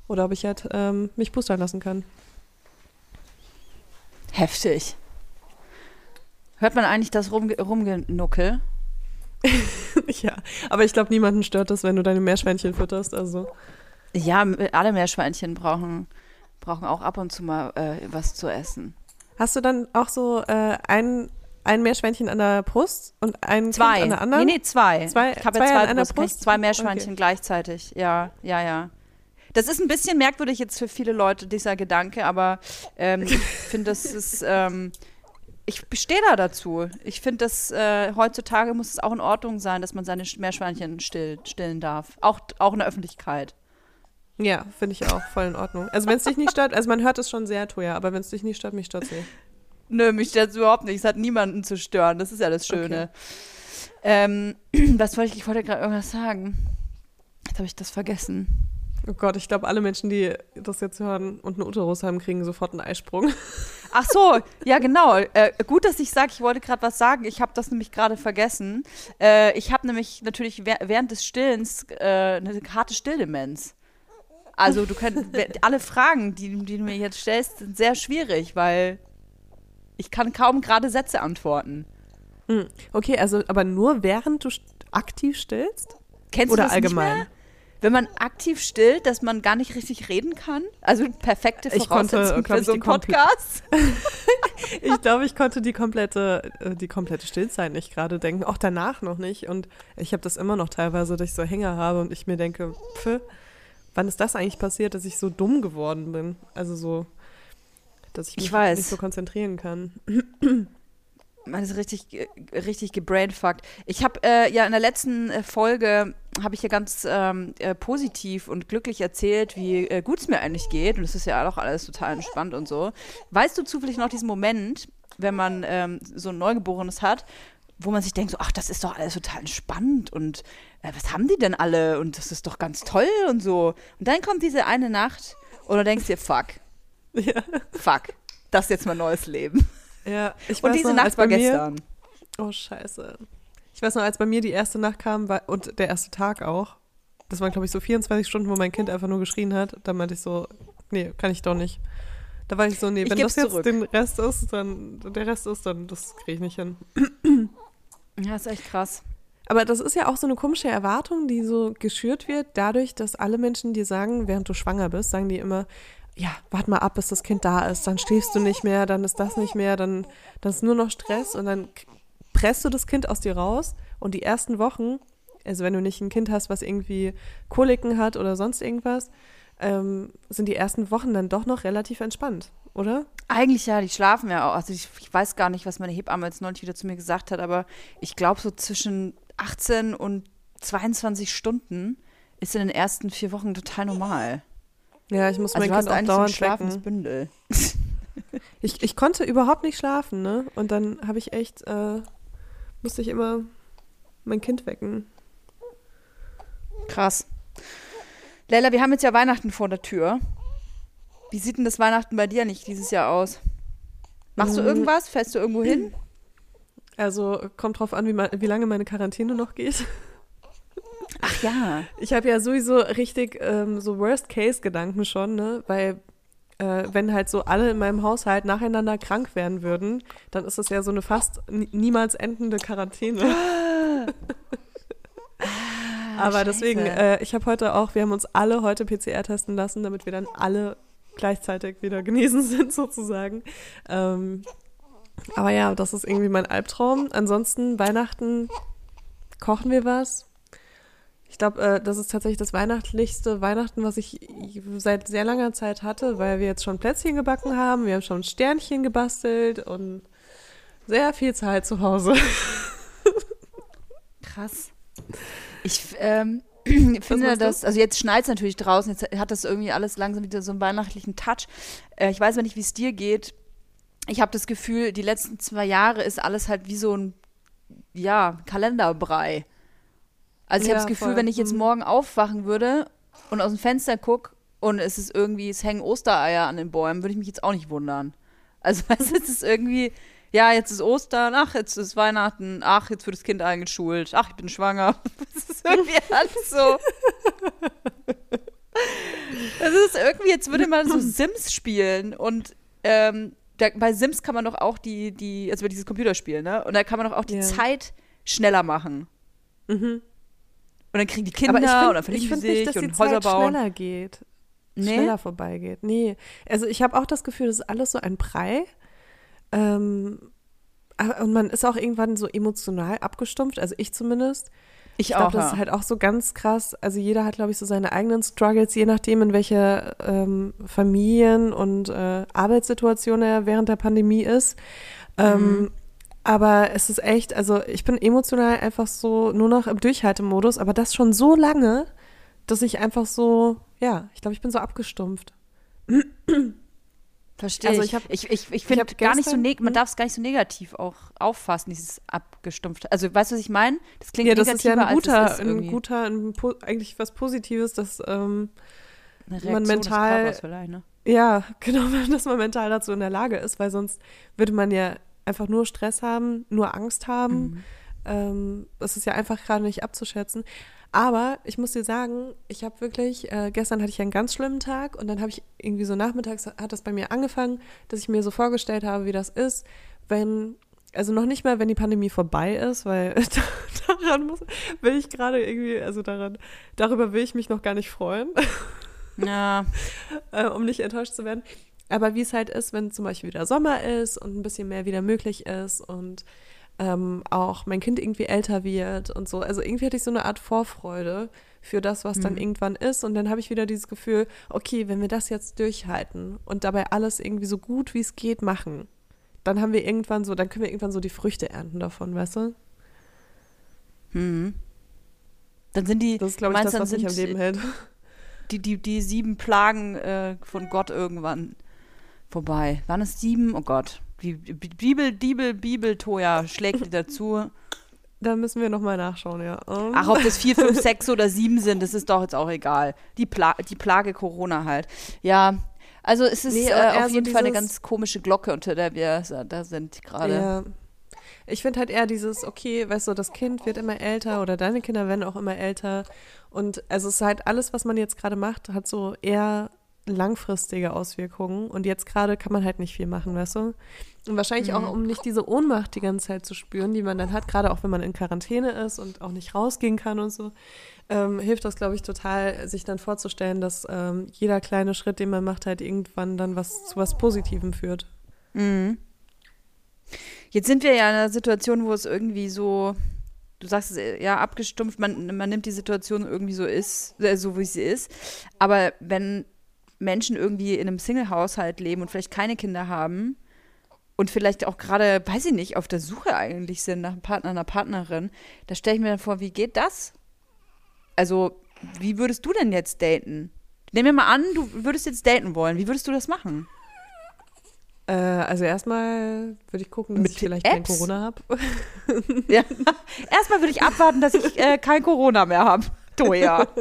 oder ob ich halt ähm, mich boostern lassen kann. Heftig. Hört man eigentlich das Rum Rumgenuckel? ja, aber ich glaube, niemanden stört das, wenn du deine Meerschweinchen fütterst. Also. Ja, alle Meerschweinchen brauchen, brauchen auch ab und zu mal äh, was zu essen. Hast du dann auch so äh, ein, ein Meerschweinchen an der Brust und ein zwei. Kind an der anderen? Nee, nee, zwei. zwei ich habe ja zwei, an der Brust? zwei Meerschweinchen okay. gleichzeitig. Ja, ja, ja. Das ist ein bisschen merkwürdig jetzt für viele Leute, dieser Gedanke, aber ähm, ich finde, das ist ähm, ich stehe da dazu. Ich finde, dass äh, heutzutage muss es auch in Ordnung sein, dass man seine Meerschweinchen still, stillen darf. Auch, auch in der Öffentlichkeit. Ja, finde ich auch voll in Ordnung. Also wenn es dich nicht stört, also man hört es schon sehr teuer, aber wenn es dich nicht stört, mich stört es nicht. Nö, mich stört es überhaupt nicht. Es hat niemanden zu stören. Das ist ja das Schöne. Okay. Ähm, was wollte ich, ich wollte gerade irgendwas sagen. Jetzt habe ich das vergessen. Oh Gott, ich glaube, alle Menschen, die das jetzt hören und einen Uterus haben, kriegen sofort einen Eisprung. Ach so, ja genau. Äh, gut, dass ich sage, ich wollte gerade was sagen. Ich habe das nämlich gerade vergessen. Äh, ich habe nämlich natürlich während des Stillens äh, eine harte Stilldemenz. Also du könnt alle Fragen, die, die du mir jetzt stellst, sind sehr schwierig, weil ich kann kaum gerade Sätze antworten. Hm. Okay, also aber nur während du aktiv stillst? Kennst Oder du das allgemein? Nicht mehr? Wenn man aktiv stillt, dass man gar nicht richtig reden kann? Also perfekte Voraussetzung ich konnte, für so einen Podcast. ich glaube, ich konnte die komplette, äh, die komplette Stillzeit nicht gerade denken, auch danach noch nicht. Und ich habe das immer noch teilweise, dass ich so Hänger habe und ich mir denke, pf, wann ist das eigentlich passiert, dass ich so dumm geworden bin? Also so, dass ich mich ich nicht so konzentrieren kann. Man ist richtig, richtig gebrainfuckt. Ich habe äh, ja in der letzten äh, Folge habe ich ja ganz ähm, äh, positiv und glücklich erzählt, wie äh, gut es mir eigentlich geht. Und es ist ja auch alles total entspannt und so. Weißt du zufällig noch diesen Moment, wenn man ähm, so ein Neugeborenes hat, wo man sich denkt, so, ach, das ist doch alles total entspannt und äh, was haben die denn alle und das ist doch ganz toll und so. Und dann kommt diese eine Nacht und du denkst dir, fuck. Ja. Fuck. Das ist jetzt mein neues Leben. Ja, ich Und diese noch, Nacht war gestern. Oh, scheiße. Ich weiß noch, als bei mir die erste Nacht kam war, und der erste Tag auch, das waren, glaube ich, so 24 Stunden, wo mein Kind einfach nur geschrien hat, da meinte ich so, nee, kann ich doch nicht. Da war ich so, nee, wenn das jetzt zurück. den Rest ist, dann der Rest ist, dann das kriege ich nicht hin. Ja, ist echt krass. Aber das ist ja auch so eine komische Erwartung, die so geschürt wird, dadurch, dass alle Menschen dir sagen, während du schwanger bist, sagen die immer, ja, warte mal ab, bis das Kind da ist, dann schläfst du nicht mehr, dann ist das nicht mehr, dann, dann ist nur noch Stress und dann presst du das Kind aus dir raus und die ersten Wochen, also wenn du nicht ein Kind hast, was irgendwie Koliken hat oder sonst irgendwas, ähm, sind die ersten Wochen dann doch noch relativ entspannt, oder? Eigentlich ja, die schlafen ja auch. Also ich, ich weiß gar nicht, was meine Hebamme jetzt neulich wieder zu mir gesagt hat, aber ich glaube so zwischen 18 und 22 Stunden ist in den ersten vier Wochen total normal. Ja, ich muss Also mein Kind auch so dauernd schlafendes wecken. Bündel. Ich, ich konnte überhaupt nicht schlafen, ne? Und dann habe ich echt, äh, musste ich immer mein Kind wecken. Krass. Leila, wir haben jetzt ja Weihnachten vor der Tür. Wie sieht denn das Weihnachten bei dir nicht dieses Jahr aus? Machst du Mm. irgendwas? Fährst du irgendwo hin? Also kommt drauf an, wie, ma- wie lange meine Quarantäne noch geht. Ach ja. Ich habe ja sowieso richtig ähm, so Worst-Case-Gedanken schon, ne? Weil äh, wenn halt so alle in meinem Haushalt nacheinander krank werden würden, dann ist das ja so eine fast ni- niemals endende Quarantäne. Aber deswegen, scheiße. äh, ich habe heute auch, wir haben uns alle heute PCR testen lassen, damit wir dann alle gleichzeitig wieder genesen sind, sozusagen. Ähm, aber ja, das ist irgendwie mein Albtraum. Ansonsten, Weihnachten kochen wir was. Ich glaube, äh, das ist tatsächlich das weihnachtlichste Weihnachten, was ich seit sehr langer Zeit hatte, weil wir jetzt schon Plätzchen gebacken haben, wir haben schon Sternchen gebastelt und sehr viel Zeit zu Hause. Krass. Ich ähm, finde das, also jetzt schneit es natürlich draußen, jetzt hat das irgendwie alles langsam wieder so einen weihnachtlichen Touch. Äh, ich weiß aber nicht, wie es dir geht. Ich habe das Gefühl, die letzten zwei Jahre ist alles halt wie so ein, ja, Kalenderbrei. Also ich Ja, habe das Gefühl, voll. wenn ich jetzt Mhm. morgen aufwachen würde und aus dem Fenster gucke und es ist irgendwie, es hängen Ostereier an den Bäumen, würde ich mich jetzt auch nicht wundern. Also weißt du, es ist irgendwie, ja, jetzt ist Ostern, ach, jetzt ist Weihnachten, ach, jetzt wird das Kind eingeschult, ach, ich bin schwanger. Das ist irgendwie alles so. Das ist irgendwie, jetzt würde man so Sims spielen und ähm, da, bei Sims kann man doch auch die, die, also bei dieses Computerspiel, ne? Und da kann man doch auch die Ja. Zeit schneller machen. Mhm. Und dann kriegen die Kinder dann finde verlieben find sie nicht, sich dass die und Häuser Zeit bauen. schneller geht. Nee? Schneller vorbeigeht. Nee. Also ich habe auch das Gefühl, das ist alles so ein Brei. Ähm, und man ist auch irgendwann so emotional abgestumpft, also ich zumindest. Ich, Ich auch. glaube, das ja. ist halt auch so ganz krass. Also jeder hat, glaube ich, so seine eigenen Struggles, je nachdem, in welcher ähm, Familien- und äh, Arbeitssituation er während der Pandemie ist. Ähm, aber es ist echt, also ich bin emotional einfach so nur noch im Durchhaltemodus, aber das schon so lange, dass ich einfach so, ja, ich glaube, ich bin so abgestumpft. Verstehe Also ich. hab- ich ich, ich finde gar nicht so man hm? darf es gar nicht so negativ auch auffassen, dieses abgestumpfte. Also weißt du, was ich meine? Das klingt Ja, das ist ja negativer, ein guter, ein guter, ein, eigentlich was Positives, dass ähm, man mental- vielleicht, ne? Ja, genau, dass man mental dazu in der Lage ist, weil sonst würde man ja einfach nur Stress haben, nur Angst haben. Mhm. Ähm, das ist ja einfach gerade nicht abzuschätzen. Aber ich muss dir sagen, ich habe wirklich, äh, gestern hatte ich einen ganz schlimmen Tag und dann habe ich irgendwie so nachmittags hat das bei mir angefangen, dass ich mir so vorgestellt habe, wie das ist, wenn, also noch nicht mal, wenn die Pandemie vorbei ist, weil daran muss, will ich gerade irgendwie, also daran, darüber will ich mich noch gar nicht freuen Ja, äh, um nicht enttäuscht zu werden. Aber wie es halt ist, wenn zum Beispiel wieder Sommer ist und ein bisschen mehr wieder möglich ist und ähm, auch mein Kind irgendwie älter wird und so. Also irgendwie hatte ich so eine Art Vorfreude für das, was dann Mhm. irgendwann ist. Und dann habe ich wieder dieses Gefühl, okay, wenn wir das jetzt durchhalten und dabei alles irgendwie so gut wie es geht machen, dann haben wir irgendwann so, dann können wir irgendwann so die Früchte ernten davon, weißt du? mhm. Dann sind die, Das ist, glaube ich, meinst das, was mich am Leben hält. die, die, die sieben Plagen äh, von Gott irgendwann vorbei. Waren es sieben? Oh Gott. Die Bibel, Bibel, Bibel, Toja schlägt die dazu. Da müssen wir nochmal nachschauen, ja. Ähm, Ach, ob das vier, fünf, sechs oder sieben sind, das ist doch jetzt auch egal. Die, Pla die Plage Corona halt. Ja, also es ist Nee, äh, auf so jeden Fall eine ganz komische Glocke, unter der wir da sind gerade. Ja. Ich finde halt eher dieses, okay, weißt du, das Kind wird immer älter oder deine Kinder werden auch immer älter. Und also es ist halt alles, was man jetzt gerade macht, hat so eher langfristige Auswirkungen. Und jetzt gerade kann man halt nicht viel machen, weißt du? Und wahrscheinlich mhm. auch, um nicht diese Ohnmacht die ganze Zeit zu spüren, die man dann hat, gerade auch wenn man in Quarantäne ist und auch nicht rausgehen kann und so, ähm, hilft das, glaube ich, total, sich dann vorzustellen, dass ähm, jeder kleine Schritt, den man macht, halt irgendwann dann was zu was Positivem führt. Mhm. Jetzt sind wir ja in einer Situation, wo es irgendwie so, du sagst es ja abgestumpft, man, man nimmt die Situation irgendwie so ist, äh, so wie sie ist. Aber wenn Menschen irgendwie in einem Single-Haushalt leben und vielleicht keine Kinder haben und vielleicht auch gerade, weiß ich nicht, auf der Suche eigentlich sind nach einem Partner, einer Partnerin, da stelle ich mir dann vor, wie geht das? Also, wie würdest du denn jetzt daten? Nehmen wir mal an, du würdest jetzt daten wollen. Wie würdest du das machen? Äh, also erstmal würde ich gucken, dass Mit ich vielleicht Apps? kein Corona habe. ja. Erstmal würde ich abwarten, dass ich äh, kein Corona mehr habe. Toja.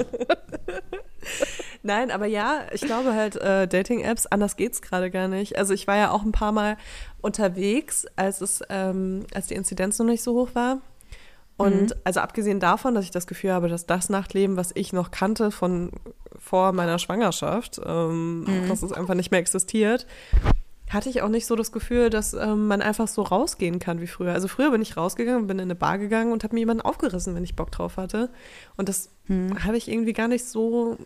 Nein, aber ja, ich glaube halt, äh, Dating-Apps, anders geht's gerade gar nicht. Also ich war ja auch ein paar Mal unterwegs, als es, ähm, als die Inzidenz noch nicht so hoch war. Und mhm. also abgesehen davon, dass ich das Gefühl habe, dass das Nachtleben, was ich noch kannte von vor meiner Schwangerschaft, ähm, mhm. dass es einfach nicht mehr existiert, hatte ich auch nicht so das Gefühl, dass ähm, man einfach so rausgehen kann wie früher. Also früher bin ich rausgegangen, bin in eine Bar gegangen und habe mir jemanden aufgerissen, wenn ich Bock drauf hatte. Und das hm. habe ich irgendwie gar nicht so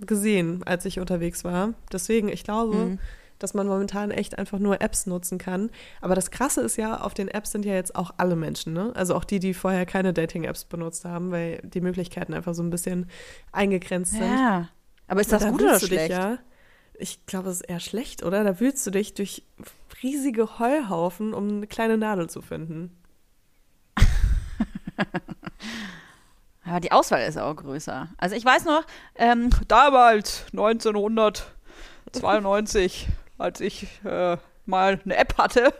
gesehen, als ich unterwegs war. Deswegen, ich glaube, hm. dass man momentan echt einfach nur Apps nutzen kann. Aber das Krasse ist ja, auf den Apps sind ja jetzt auch alle Menschen, ne? Also auch die, die vorher keine Dating-Apps benutzt haben, weil die Möglichkeiten einfach so ein bisschen eingegrenzt sind. Ja. Aber ist das da gut oder schlecht? Dich, ja, ich glaube, es ist eher schlecht, oder? Da wühlst du dich durch riesige Heuhaufen, um eine kleine Nadel zu finden. Aber die Auswahl ist auch größer. Also ich weiß noch, ähm, damals, 1992, als ich äh, mal eine App hatte,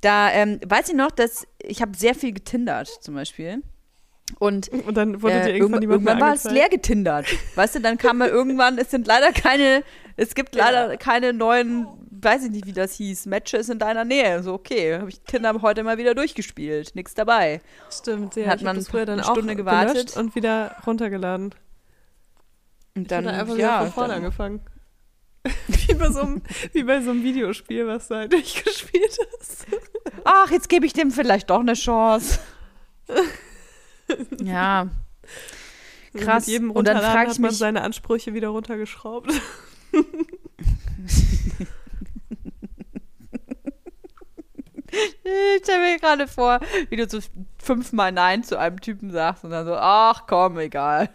da ähm, weiß ich noch, dass ich habe sehr viel getindert zum Beispiel. Und, und dann wurde äh, dir irgendwann, irgendwann war es leer getindert. Weißt du, dann kam mal irgendwann, es sind leider keine, es gibt leider ja. keine neuen, weiß ich nicht, wie das hieß, Matches in deiner Nähe. So, okay, habe ich Tinder heute mal wieder durchgespielt. Nichts dabei. Stimmt, ja. Hat man früher dann eine Stunde auch gewartet und wieder runtergeladen. Und dann ich einfach ja, von vorne angefangen. wie, bei so einem, wie bei so einem Videospiel, was du halt durchgespielt hast. Ach, jetzt gebe ich dem vielleicht doch eine Chance. ja. Krass. Und dann frage ich hat man mich, seine Ansprüche wieder runtergeschraubt. Ich stelle mir gerade vor, wie du so fünfmal Nein zu einem Typen sagst und dann so, ach komm, egal.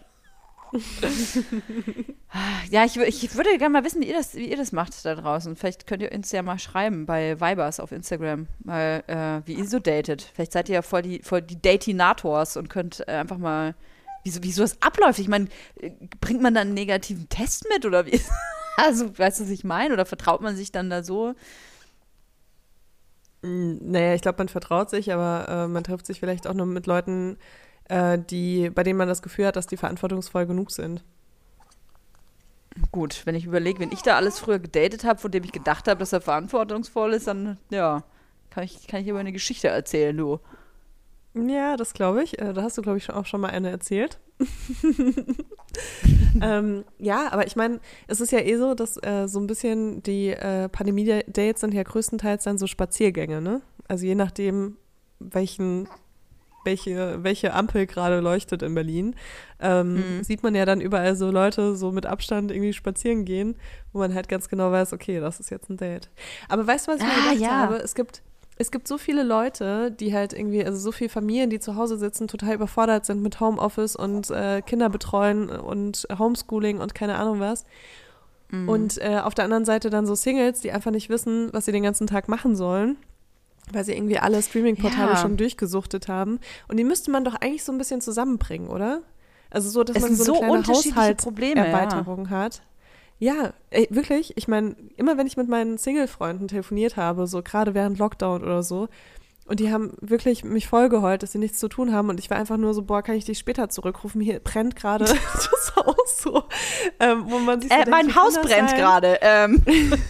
ja, ich, ich würde gerne mal wissen, wie ihr, das, wie ihr das macht da draußen. Vielleicht könnt ihr uns ja mal schreiben bei Vibers auf Instagram, mal, äh, wie ihr so datet. Vielleicht seid ihr ja voll die, voll die Datinators und könnt äh, einfach mal, wie, wie so das abläuft. Ich meine, äh, bringt man dann einen negativen Test mit oder wie? also, weißt du, was ich meine? Oder vertraut man sich dann da so? Naja, ich glaube, man vertraut sich, aber äh, man trifft sich vielleicht auch nur mit Leuten, äh, die, bei denen man das Gefühl hat, dass die verantwortungsvoll genug sind. Gut, wenn ich überlege, wenn ich da alles früher gedatet habe, von dem ich gedacht habe, dass er verantwortungsvoll ist, dann ja, kann ich, kann ich über eine Geschichte erzählen, du. Ja, das glaube ich. Äh, da hast du, glaube ich, auch schon mal eine erzählt. ähm, ja, aber ich meine, es ist ja eh so, dass äh, so ein bisschen die äh, Pandemie-Dates sind ja größtenteils dann so Spaziergänge, ne? Also je nachdem, welchen welche, welche Ampel gerade leuchtet in Berlin, ähm, mhm. sieht man ja dann überall so Leute so mit Abstand irgendwie spazieren gehen, wo man halt ganz genau weiß, okay, das ist jetzt ein Date. Aber weißt du, was ich mir ah, gedacht ja. habe? Es gibt, es gibt so viele Leute, die halt irgendwie, also so viele Familien, die zu Hause sitzen, total überfordert sind mit Homeoffice und äh, Kinder betreuen und Homeschooling und keine Ahnung was. Mhm. Und äh, auf der anderen Seite dann so Singles, die einfach nicht wissen, was sie den ganzen Tag machen sollen weil sie irgendwie alle Streaming-Portale ja. schon durchgesuchtet haben. Und die müsste man doch eigentlich so ein bisschen zusammenbringen, oder? Also so, dass es man so eine so kleine Haushaltserweiterung ja. hat. Ja, ey, wirklich. Ich meine, immer wenn ich mit meinen Single-Freunden telefoniert habe, so gerade während Lockdown oder so, und die haben wirklich mich vollgeheult, dass sie nichts zu tun haben. Und ich war einfach nur so, boah, kann ich dich später zurückrufen? Hier brennt gerade das Haus so. Ähm, wo man sich so äh, denkt, mein Haus brennt gerade. Ähm.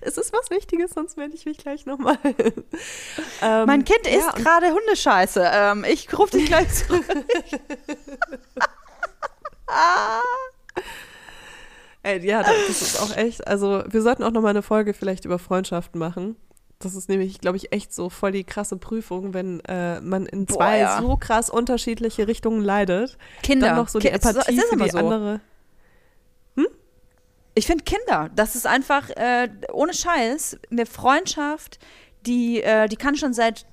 es ist was Wichtiges, sonst melde ich mich gleich nochmal. ähm, mein Kind isst ja, gerade Hundescheiße. Ähm, ich rufe dich gleich zurück. Ey, ja, das ist auch echt. Also, wir sollten auch nochmal eine Folge vielleicht über Freundschaften machen. Das ist nämlich, glaube ich, echt so voll die krasse Prüfung, wenn äh, man in Boah, zwei ja. so krass unterschiedliche Richtungen leidet. Kinder. Dann noch so die Empathie ist, ist für die so. andere. Hm? Ich finde Kinder, das ist einfach, äh, ohne Scheiß, eine Freundschaft, die, äh, die kann schon seit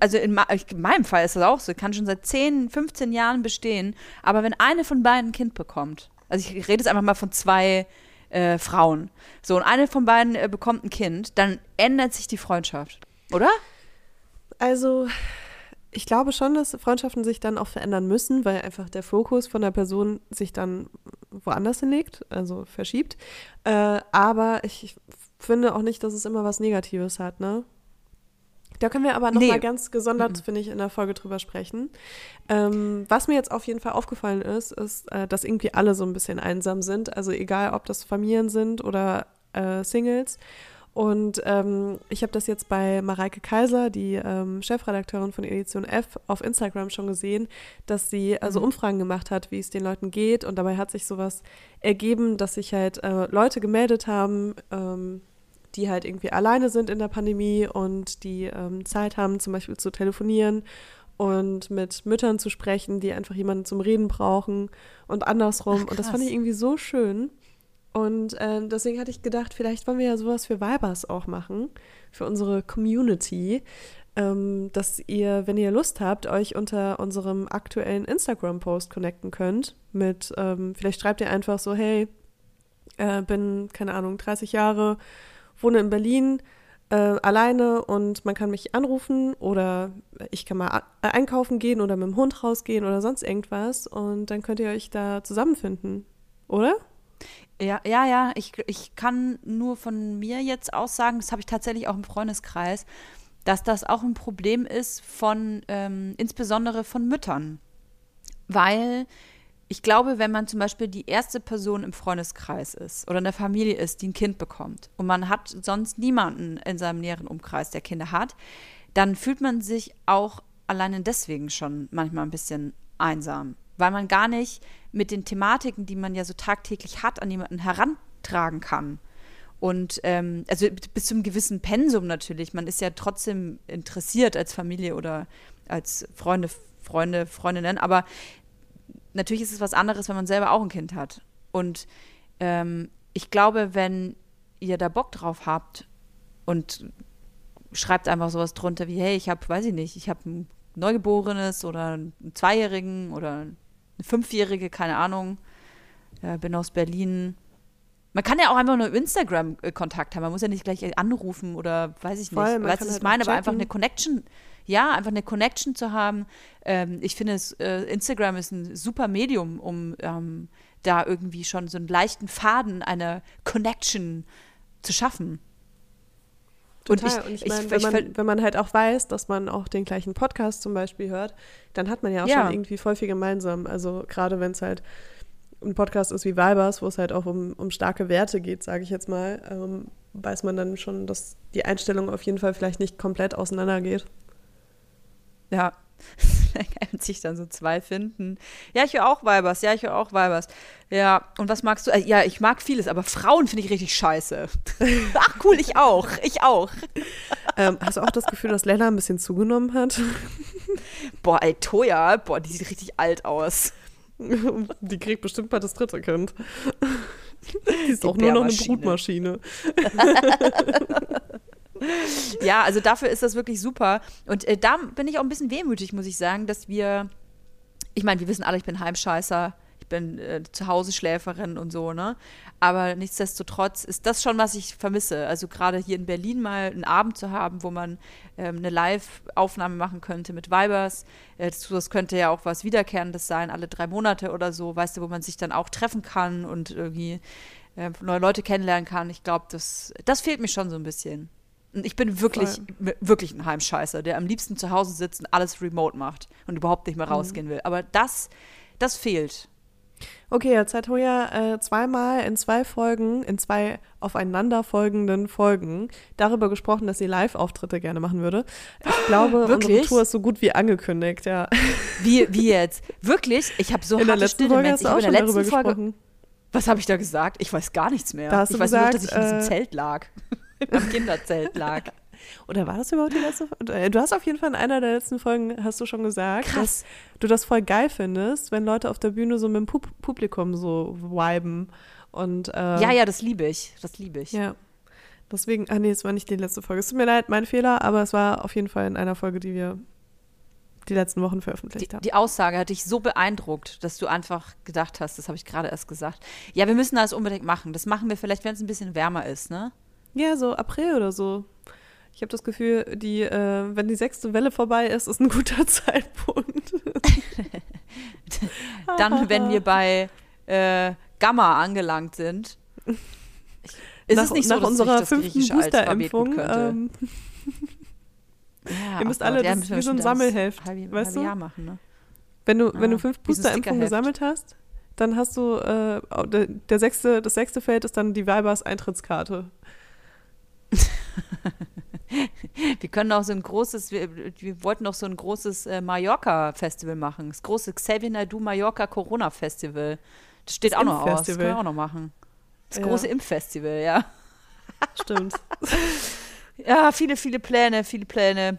also in, in, meinem Fall ist das auch so, kann schon seit 10, 15 Jahren bestehen. Aber wenn eine von beiden ein Kind bekommt, also ich rede jetzt einfach mal von zwei äh, Frauen. So, und eine von beiden äh, bekommt ein Kind, dann ändert sich die Freundschaft, oder? Also, ich glaube schon, dass Freundschaften sich dann auch verändern müssen, weil einfach der Fokus von der Person sich dann woanders hinlegt, also verschiebt. Äh, aber ich finde auch nicht, dass es immer was Negatives hat, ne? Da können wir aber noch nee. mal ganz gesondert, mhm. finde ich, in der Folge drüber sprechen. Ähm, was mir jetzt auf jeden Fall aufgefallen ist, ist, äh, dass irgendwie alle so ein bisschen einsam sind. Also egal, ob das Familien sind oder äh, Singles. Und ähm, ich habe das jetzt bei Mareike Kaiser, die ähm, Chefredakteurin von Edition F, auf Instagram schon gesehen, dass sie also. Umfragen gemacht hat, wie es den Leuten geht. Und dabei hat sich sowas ergeben, dass sich halt äh, Leute gemeldet haben, ähm, die halt irgendwie alleine sind in der Pandemie und die ähm, Zeit haben, zum Beispiel zu telefonieren und mit Müttern zu sprechen, die einfach jemanden zum Reden brauchen und andersrum. Ach, und das fand ich irgendwie so schön. Und äh, deswegen hatte ich gedacht, vielleicht wollen wir ja sowas für Vibers auch machen, für unsere Community, ähm, dass ihr, wenn ihr Lust habt, euch unter unserem aktuellen Instagram-Post connecten könnt. Mit, ähm, vielleicht schreibt ihr einfach so, hey, äh, bin, keine Ahnung, 30 Jahre, wohne in Berlin äh, alleine und man kann mich anrufen oder ich kann mal einkaufen gehen oder mit dem Hund rausgehen oder sonst irgendwas und dann könnt ihr euch da zusammenfinden, oder? Ja, ja, ja. Ich, ich kann nur von mir jetzt aus sagen, das habe ich tatsächlich auch im Freundeskreis, dass das auch ein Problem ist von ähm, insbesondere von Müttern. Weil ich glaube, wenn man zum Beispiel die erste Person im Freundeskreis ist oder in der Familie ist, die ein Kind bekommt und man hat sonst niemanden in seinem näheren Umkreis, der Kinder hat, dann fühlt man sich auch alleine deswegen schon manchmal ein bisschen einsam, weil man gar nicht mit den Thematiken, die man ja so tagtäglich hat, an jemanden herantragen kann. Und ähm, also bis zu einem gewissen Pensum natürlich. Man ist ja trotzdem interessiert als Familie oder als Freunde, Freunde, Freundinnen, aber natürlich ist es was anderes, wenn man selber auch ein Kind hat. Und ähm, ich glaube, wenn ihr da Bock drauf habt und schreibt einfach sowas drunter wie, hey, ich habe, weiß ich nicht, ich habe ein Neugeborenes oder einen Zweijährigen oder eine Fünfjährige, keine Ahnung, äh, bin aus Berlin. Man kann ja auch einfach nur Instagram-Kontakt haben. Man muss ja nicht gleich anrufen oder weiß ich nicht. Voll, weißt du, was ich halt meine? Aber einfach eine Connection ja, einfach eine Connection zu haben. Ähm, ich finde, es, äh, Instagram ist ein super Medium, um ähm, da irgendwie schon so einen leichten Faden einer Connection zu schaffen. Total. Und ich, und ich meine, wenn, man, wenn man halt auch weiß, dass man auch den gleichen Podcast zum Beispiel hört, dann hat man ja auch ja. schon irgendwie voll viel gemeinsam. Also gerade wenn es halt ein Podcast ist wie Vibers, wo es halt auch um, um starke Werte geht, sage ich jetzt mal, ähm, weiß man dann schon, dass die Einstellung auf jeden Fall vielleicht nicht komplett auseinandergeht. Ja. da sich dann so zwei finden. Ja, ich höre auch Weibers. Ja, ich höre auch Weibers. Ja, und was magst du? Äh, ja, ich mag vieles, aber Frauen finde ich richtig scheiße. Ach cool, ich auch. Ich auch. Ähm, hast du auch das Gefühl, dass Lena ein bisschen zugenommen hat? Boah, ey, Toya, boah, die sieht richtig alt aus. Die kriegt bestimmt bald das dritte Kind. Die ist die auch nur noch eine Brutmaschine ja, also dafür ist das wirklich super. Und äh, da bin ich auch ein bisschen wehmütig, muss ich sagen, dass wir, ich meine, wir wissen alle, ich bin Heimscheißer, ich bin äh, zu Hause Schläferin und so, ne? Aber nichtsdestotrotz ist das schon, was ich vermisse. Also gerade hier in Berlin mal einen Abend zu haben, wo man ähm, eine Live-Aufnahme machen könnte mit Vibers. Äh, das, das, könnte ja auch was Wiederkehrendes sein, alle drei Monate oder so, weißt du, wo man sich dann auch treffen kann und irgendwie äh, neue Leute kennenlernen kann. Ich glaube, das, das fehlt mir schon so ein bisschen. Und ich bin wirklich, Voll. wirklich ein Heimscheißer, der am liebsten zu Hause sitzt und alles remote macht und überhaupt nicht mehr mhm. rausgehen will. Aber das, das fehlt. Okay, jetzt hat Hoya äh, zweimal in zwei Folgen, in zwei aufeinanderfolgenden Folgen darüber gesprochen, dass sie Live-Auftritte gerne machen würde. Ich glaube, Wirklich? unsere Tour ist so gut wie angekündigt, ja. Wie, wie jetzt? Wirklich? Ich habe so in harte Stille, hast Ich habe auch in der darüber letzten Folge. gesprochen. Was habe ich da gesagt? Ich weiß gar nichts mehr. Da hast ich du weiß nur, gesagt, dass ich in diesem äh, Zelt lag. Am Kinderzelt lag. Oder war das überhaupt die letzte Folge? Äh, Du hast auf jeden Fall in einer der letzten Folgen, hast du schon gesagt, Krass. dass du das voll geil findest, wenn Leute auf der Bühne so mit dem Pub Publikum so viben. Und, äh, Ja, ja, das liebe ich. Das liebe ich. Ja. Deswegen, ah nee, es war nicht die letzte Folge. Es tut mir leid, mein Fehler, aber es war auf jeden Fall in einer Folge, die wir die letzten Wochen Die, veröffentlicht haben. die Aussage hat dich so beeindruckt, dass du einfach gedacht hast, das habe ich gerade erst gesagt. Ja, wir müssen das unbedingt machen. Das machen wir vielleicht, wenn es ein bisschen wärmer ist, ne? Ja, so April oder so. Ich habe das Gefühl, die, äh, wenn die sechste Welle vorbei ist, ist ein guter Zeitpunkt. Dann, wenn wir bei äh, Gamma angelangt sind. Ist nach, es nicht so, nach dass unserer das fünften Booster-Impfung. Ähm, Ja, ihr müsst alle das wir wie so ein Sammelheft, halbe, weißt halbe du? Jahr machen, ne? wenn du, wenn Ah, du fünf wie so ein Booster-Impfungen gesammelt hast, dann hast du, äh, der, der sechste, das sechste Feld ist dann die Weibers-Eintrittkarte. Wir können auch so ein großes, wir, wir wollten auch so ein großes äh, Mallorca-Festival machen. Das große Xavier Naidoo Mallorca Corona-Festival. Das steht Das auch noch aus. Das können wir auch noch machen. Das Ja. große Impffestival, ja. Stimmt. Ja, viele, viele Pläne, viele Pläne.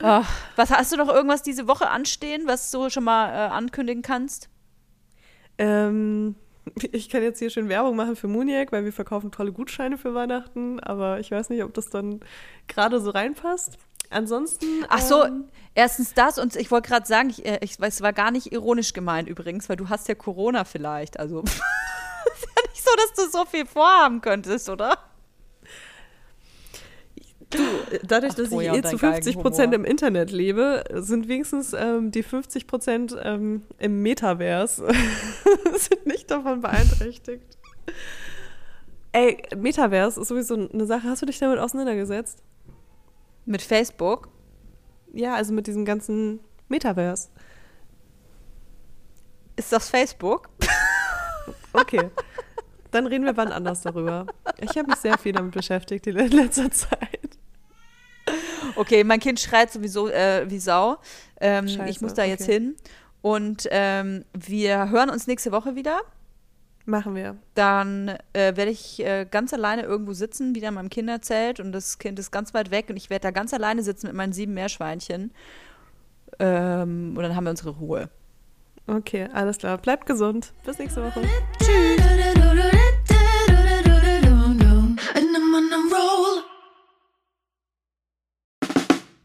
Ach, was hast du noch irgendwas diese Woche anstehen, was du schon mal äh, ankündigen kannst? Ähm, ich kann jetzt hier schön Werbung machen für Muniac, weil wir verkaufen tolle Gutscheine für Weihnachten, aber ich weiß nicht, ob das dann gerade so reinpasst. Ansonsten. Ach so, ähm, erstens das und ich wollte gerade sagen, ich, äh, ich weiß, es war gar nicht ironisch gemeint übrigens, weil du hast ja Corona vielleicht. Also ist ja nicht so, dass du so viel vorhaben könntest, oder? Dadurch, Ach, dass ich eh zu dein 50 Prozent im Internet lebe, sind wenigstens ähm, die 50 Prozent ähm, im Metaverse sind nicht davon beeinträchtigt. Ey, Metaverse ist sowieso eine Sache. Hast du dich damit auseinandergesetzt? Mit Facebook. Ja, also mit diesem ganzen Metaverse. Ist das Facebook? Okay. Dann reden wir wann anders darüber. Ich habe mich sehr viel damit beschäftigt in letzter Zeit. Okay, mein Kind schreit sowieso äh, wie Sau. Ähm, ich muss da jetzt okay. hin. Und ähm, wir hören uns nächste Woche wieder. Machen wir. Dann äh, werde ich äh, ganz alleine irgendwo sitzen, wieder in meinem Kinderzelt. Und das Kind ist ganz weit weg. Und ich werde da ganz alleine sitzen mit meinen sieben Meerschweinchen. Ähm, und dann haben wir unsere Ruhe. Okay, alles klar. Bleibt gesund. Bis nächste Woche. And